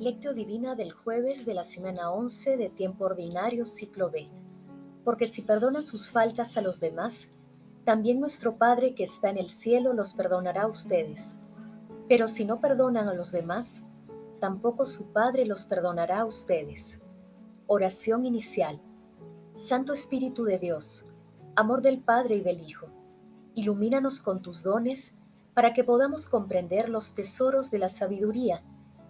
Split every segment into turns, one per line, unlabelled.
Lectio Divina del jueves de la semana 11 de tiempo ordinario ciclo B. Porque si perdonan sus faltas a los demás, también nuestro Padre que está en el cielo los perdonará a ustedes. Pero si no perdonan a los demás, tampoco su Padre los perdonará a ustedes. Oración inicial. Santo Espíritu de Dios, amor del Padre y del Hijo, ilumínanos con tus dones para que podamos comprender los tesoros de la sabiduría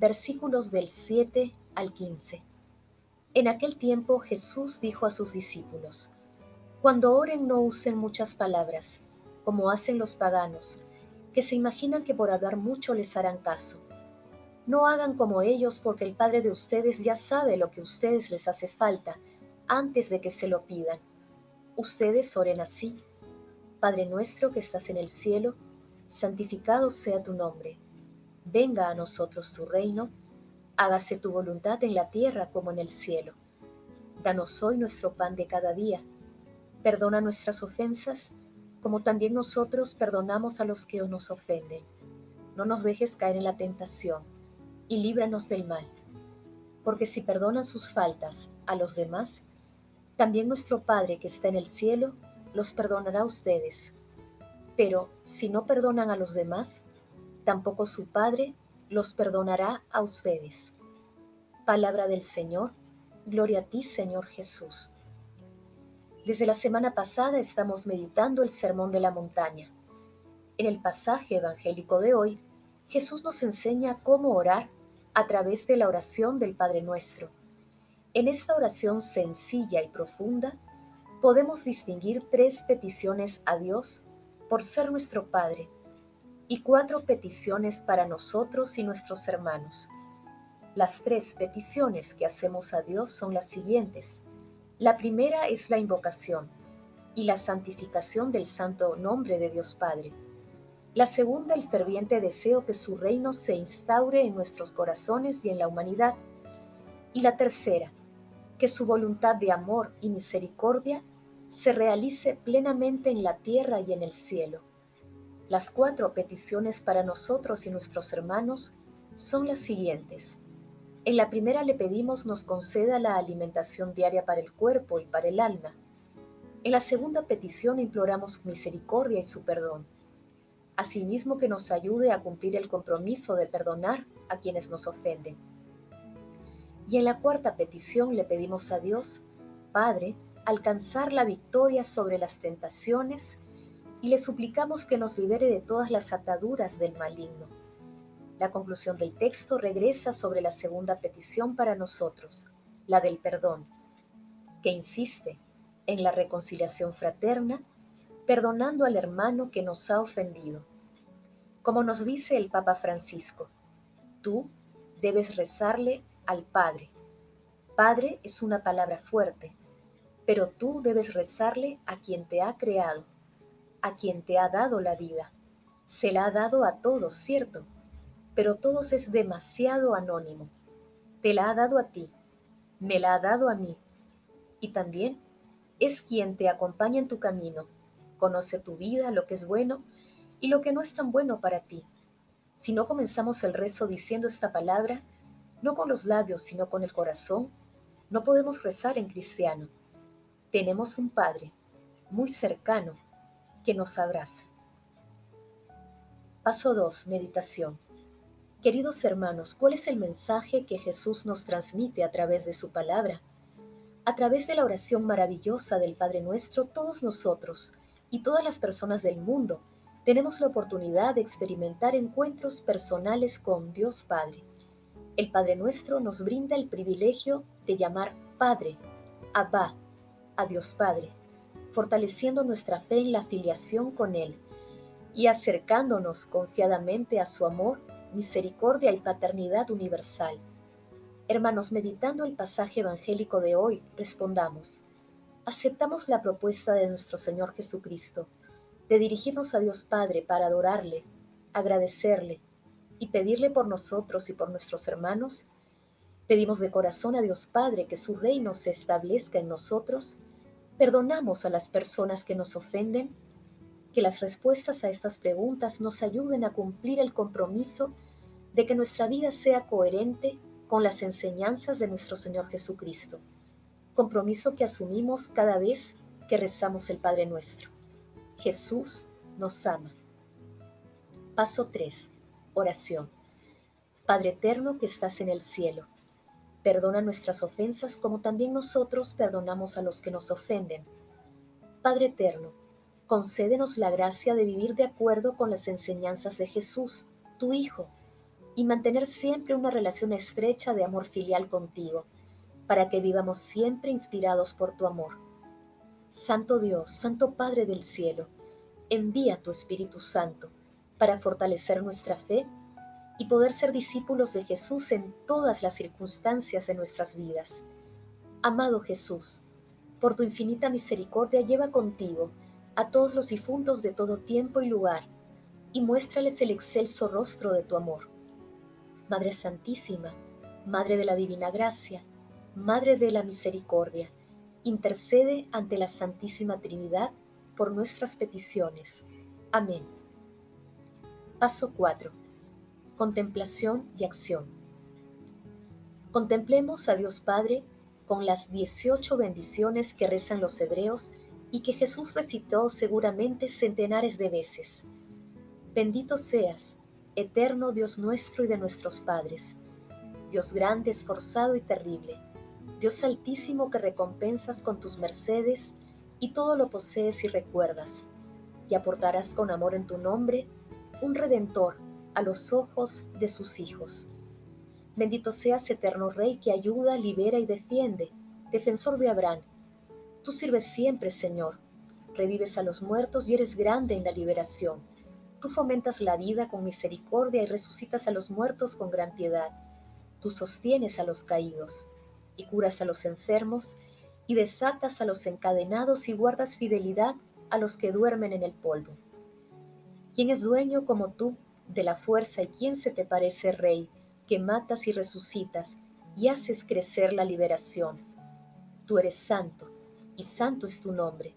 versículos del 7 al 15. En aquel tiempo Jesús dijo a sus discípulos, Cuando oren no usen muchas palabras, como hacen los paganos, que se imaginan que por hablar mucho les harán caso. No hagan como ellos porque el Padre de ustedes ya sabe lo que a ustedes les hace falta antes de que se lo pidan. Ustedes oren así. Padre nuestro que estás en el cielo, santificado sea tu nombre. Venga a nosotros tu reino hágase tu voluntad en la tierra como en el cielo. Danos hoy nuestro pan de cada día. Perdona nuestras ofensas, como también nosotros perdonamos a los que nos ofenden. No nos dejes caer en la tentación, y líbranos del mal. Porque si perdonan sus faltas a los demás, también nuestro Padre que está en el cielo los perdonará a ustedes. Pero si no perdonan a los demás, tampoco su Padre los perdonará a ustedes. Palabra del Señor, gloria a ti Señor Jesús. Desde la semana pasada estamos meditando el Sermón de la Montaña. En el pasaje evangélico de hoy, Jesús nos enseña cómo orar a través de la oración del Padre Nuestro. En esta oración sencilla y profunda, podemos distinguir tres peticiones a Dios por ser nuestro Padre y cuatro peticiones para nosotros y nuestros hermanos. Las tres peticiones que hacemos a Dios son las siguientes. La primera es la invocación y la santificación del santo nombre de Dios Padre. La segunda, el ferviente deseo que su reino se instaure en nuestros corazones y en la humanidad. Y la tercera, que su voluntad de amor y misericordia se realice plenamente en la tierra y en el cielo. Las cuatro peticiones para nosotros y nuestros hermanos son las siguientes. En la primera le pedimos nos conceda la alimentación diaria para el cuerpo y para el alma. En la segunda petición imploramos misericordia y su perdón. Asimismo que nos ayude a cumplir el compromiso de perdonar a quienes nos ofenden. Y en la cuarta petición le pedimos a Dios, Padre, alcanzar la victoria sobre las tentaciones y le suplicamos que nos libere de todas las ataduras del maligno. La conclusión del texto regresa sobre la segunda petición para nosotros, la del perdón, que insiste en la reconciliación fraterna, perdonando al hermano que nos ha ofendido. Como nos dice el Papa Francisco, tú debes rezarle al Padre. Padre es una palabra fuerte, pero tú debes rezarle a quien te ha creado a quien te ha dado la vida. Se la ha dado a todos, cierto, pero todos es demasiado anónimo. Te la ha dado a ti, me la ha dado a mí. Y también es quien te acompaña en tu camino, conoce tu vida, lo que es bueno y lo que no es tan bueno para ti. Si no comenzamos el rezo diciendo esta palabra, no con los labios, sino con el corazón, no podemos rezar en cristiano. Tenemos un Padre muy cercano que nos abraza. Paso 2. Meditación. Queridos hermanos, ¿cuál es el mensaje que Jesús nos transmite a través de su palabra? A través de la oración maravillosa del Padre nuestro, todos nosotros y todas las personas del mundo tenemos la oportunidad de experimentar encuentros personales con Dios Padre. El Padre nuestro nos brinda el privilegio de llamar Padre, Abba, a Dios Padre fortaleciendo nuestra fe en la filiación con Él y acercándonos confiadamente a su amor, misericordia y paternidad universal. Hermanos, meditando el pasaje evangélico de hoy, respondamos, aceptamos la propuesta de nuestro Señor Jesucristo de dirigirnos a Dios Padre para adorarle, agradecerle y pedirle por nosotros y por nuestros hermanos. Pedimos de corazón a Dios Padre que su reino se establezca en nosotros. Perdonamos a las personas que nos ofenden. Que las respuestas a estas preguntas nos ayuden a cumplir el compromiso de que nuestra vida sea coherente con las enseñanzas de nuestro Señor Jesucristo. Compromiso que asumimos cada vez que rezamos el Padre nuestro. Jesús nos ama. Paso 3. Oración. Padre eterno que estás en el cielo, perdona nuestras ofensas como también nosotros perdonamos a los que nos ofenden. Padre eterno, concédenos la gracia de vivir de acuerdo con las enseñanzas de Jesús, tu Hijo, y mantener siempre una relación estrecha de amor filial contigo, para que vivamos siempre inspirados por tu amor Santo Dios, Santo Padre del cielo, envía tu Espíritu Santo para fortalecer nuestra fe y poder ser discípulos de Jesús en todas las circunstancias de nuestras vidas. Amado Jesús, por tu infinita misericordia lleva contigo a todos los difuntos de todo tiempo y lugar, y muéstrales el excelso rostro de tu amor. Madre Santísima, Madre de la Divina Gracia, Madre de la Misericordia, intercede ante la Santísima Trinidad por nuestras peticiones. Amén. Paso 4. Contemplación y acción. Contemplemos a Dios Padre con las 18 bendiciones que rezan los hebreos y que Jesús recitó seguramente centenares de veces. Bendito seas, eterno Dios nuestro y de nuestros padres, Dios grande, esforzado y terrible Dios altísimo que recompensas con tus mercedes y todo lo posees y recuerdas, y aportarás con amor en tu nombre un redentor a los ojos de sus hijos. Bendito seas, eterno Rey, que ayuda, libera y defiende, defensor de Abraham. Tú sirves siempre, Señor. Revives a los muertos y eres grande en la liberación. Tú fomentas la vida con misericordia y resucitas a los muertos con gran piedad. Tú sostienes a los caídos y curas a los enfermos, y desatas a los encadenados y guardas fidelidad a los que duermen en el polvo. ¿Quién es dueño como tú de la fuerza y quién se te parece rey, que matas y resucitas y haces crecer la liberación? Tú eres santo, y santo es tu nombre,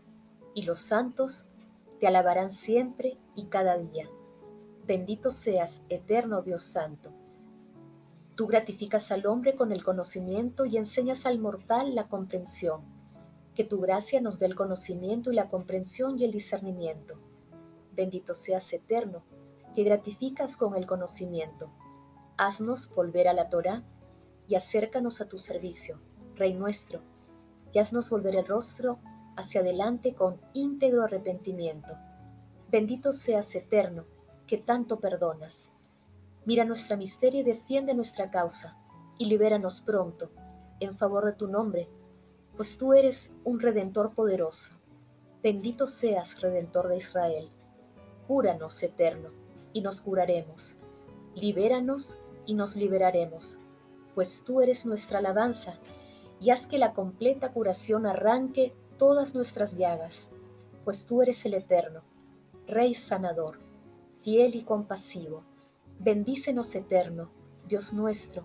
y los santos te alabarán siempre y cada día. Bendito seas, eterno Dios Santo Tú gratificas al hombre con el conocimiento y enseñas al mortal la comprensión. Que tu gracia nos dé el conocimiento y la comprensión y el discernimiento. Bendito seas eterno, que gratificas con el conocimiento. Haznos volver a la Torah y acércanos a tu servicio, Rey nuestro, y haznos volver el rostro hacia adelante con íntegro arrepentimiento. Bendito seas eterno, que tanto perdonas. Mira nuestra miseria y defiende nuestra causa, y libéranos pronto, en favor de tu nombre, pues tú eres un Redentor poderoso. Bendito seas, Redentor de Israel. Cúranos, eterno, y nos curaremos. Libéranos y nos liberaremos, pues tú eres nuestra alabanza, y haz que la completa curación arranque todas nuestras llagas, pues tú eres el eterno, Rey sanador, fiel y compasivo Bendícenos eterno, Dios nuestro,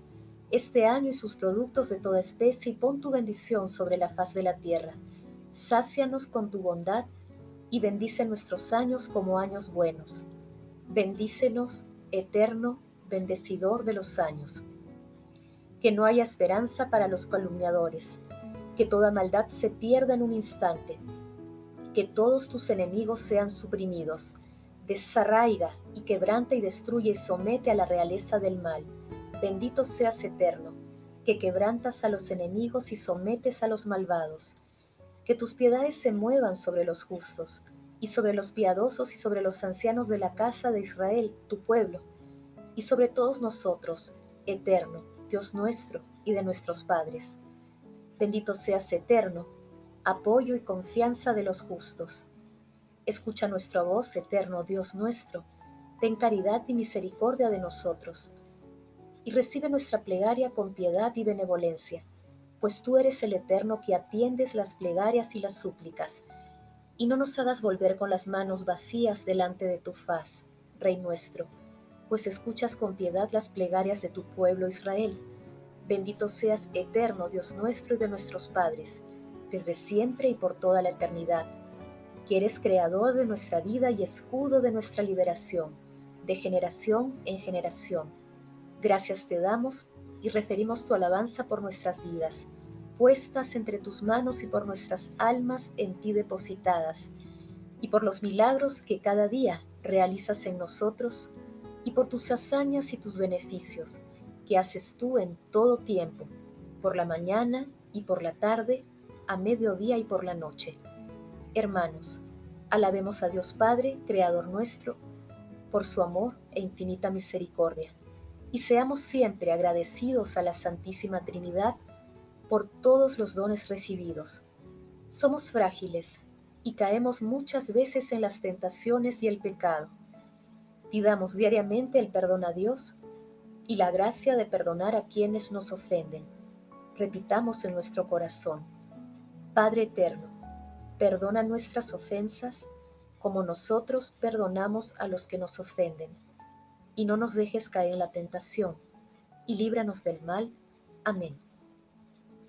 este año y sus productos de toda especie y pon tu bendición sobre la faz de la tierra. Sácianos con tu bondad y bendice nuestros años como años buenos. Bendícenos, eterno, bendecidor de los años. Que no haya esperanza para los calumniadores, que toda maldad se pierda en un instante, que todos tus enemigos sean suprimidos desarraiga y quebranta y destruye y somete a la realeza del mal. Bendito seas eterno, que quebrantas a los enemigos y sometes a los malvados. Que tus piedades se muevan sobre los justos, y sobre los piadosos y sobre los ancianos de la casa de Israel, tu pueblo, y sobre todos nosotros, eterno, Dios nuestro y de nuestros padres. Bendito seas eterno, apoyo y confianza de los justos Escucha nuestra voz, eterno Dios nuestro. Ten caridad y misericordia de nosotros. y recibe nuestra plegaria con piedad y benevolencia, pues tú eres el Eterno que atiendes las plegarias y las súplicas, y no nos hagas volver con las manos vacías delante de tu faz, Rey nuestro, pues escuchas con piedad las plegarias de tu pueblo Israel. Bendito seas eterno Dios nuestro y de nuestros padres, desde siempre y por toda la eternidad, que eres creador de nuestra vida y escudo de nuestra liberación, de generación en generación. Gracias te damos y referimos tu alabanza por nuestras vidas, puestas entre tus manos y por nuestras almas en ti depositadas, y por los milagros que cada día realizas en nosotros, y por tus hazañas y tus beneficios que haces tú en todo tiempo, por la mañana y por la tarde, a mediodía y por la noche. Hermanos, alabemos a Dios Padre, Creador nuestro, por su amor e infinita misericordia y seamos siempre agradecidos a la Santísima Trinidad por todos los dones recibidos. Somos frágiles y caemos muchas veces en las tentaciones y el pecado. Pidamos diariamente el perdón a Dios y la gracia de perdonar a quienes nos ofenden. Repitamos en nuestro corazón, Padre Eterno, perdona nuestras ofensas como nosotros perdonamos a los que nos ofenden y no nos dejes caer en la tentación, y líbranos del mal. Amén.